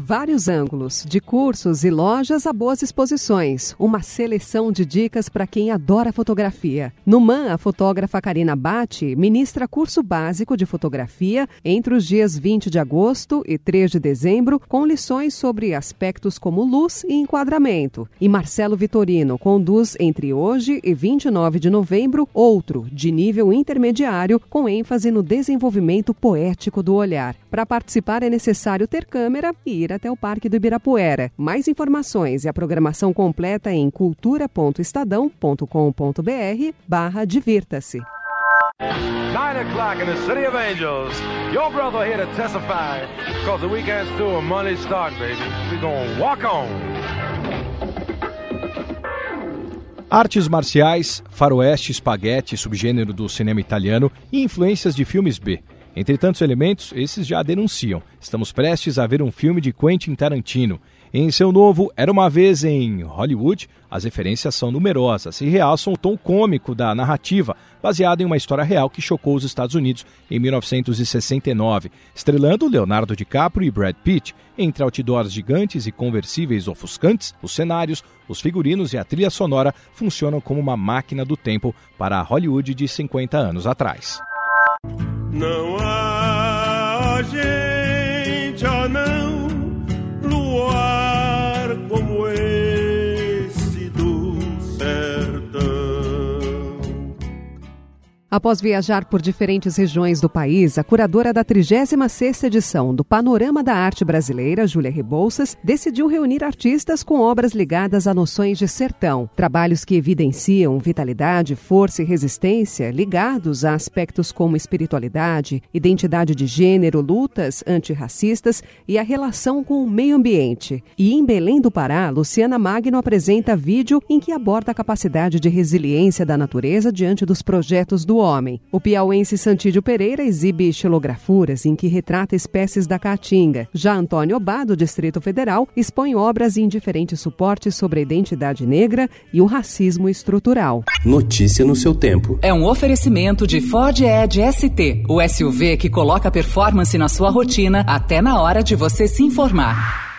Vários ângulos, de cursos e lojas a boas exposições. Uma seleção de dicas para quem adora fotografia. No MAN, a fotógrafa Karina Batti ministra curso básico de fotografia entre os dias 20 de agosto e 3 de dezembro, com lições sobre aspectos como luz e enquadramento. E Marcelo Vitorino conduz entre hoje e 29 de novembro outro, de nível intermediário, com ênfase no desenvolvimento poético do olhar. Para participar é necessário ter câmera e ir até o Parque do Ibirapuera. Mais informações e a programação completa em cultura.estadão.com.br barra divirta-se. Nine o'clock in the City of Angels. Your brother here to testify because the weekend's through money start, baby. We gonna walk on. Artes marciais, faroeste, espaguete, subgênero do cinema italiano e influências de filmes B. Entre tantos elementos, esses já denunciam. Estamos prestes a ver um filme de Quentin Tarantino. Em seu novo Era uma Vez em Hollywood, as referências são numerosas e realçam o tom cômico da narrativa, baseado em uma história real que chocou os Estados Unidos em 1969, estrelando Leonardo DiCaprio e Brad Pitt. Entre outdoors gigantes e conversíveis ofuscantes, os cenários, os figurinos e a trilha sonora funcionam como uma máquina do tempo para a Hollywood de 50 anos atrás. Não há gente, Após viajar por diferentes regiões do país, a curadora da 36ª edição do Panorama da Arte Brasileira, Júlia Rebouças, decidiu reunir artistas com obras ligadas a noções de sertão, trabalhos que evidenciam vitalidade, força e resistência ligados a aspectos como espiritualidade, identidade de gênero, lutas antirracistas e a relação com o meio ambiente. E em Belém do Pará, Luciana Magno apresenta vídeo em que aborda a capacidade de resiliência da natureza diante dos projetos do homem. O piauense Santídio Pereira exibe xilografuras em que retrata espécies da caatinga. Já Antônio Obá, do Distrito Federal, expõe obras em diferentes suportes sobre a identidade negra e o racismo estrutural. Notícia no seu tempo. É um oferecimento de Ford Edge ST, o SUV que coloca performance na sua rotina até na hora de você se informar.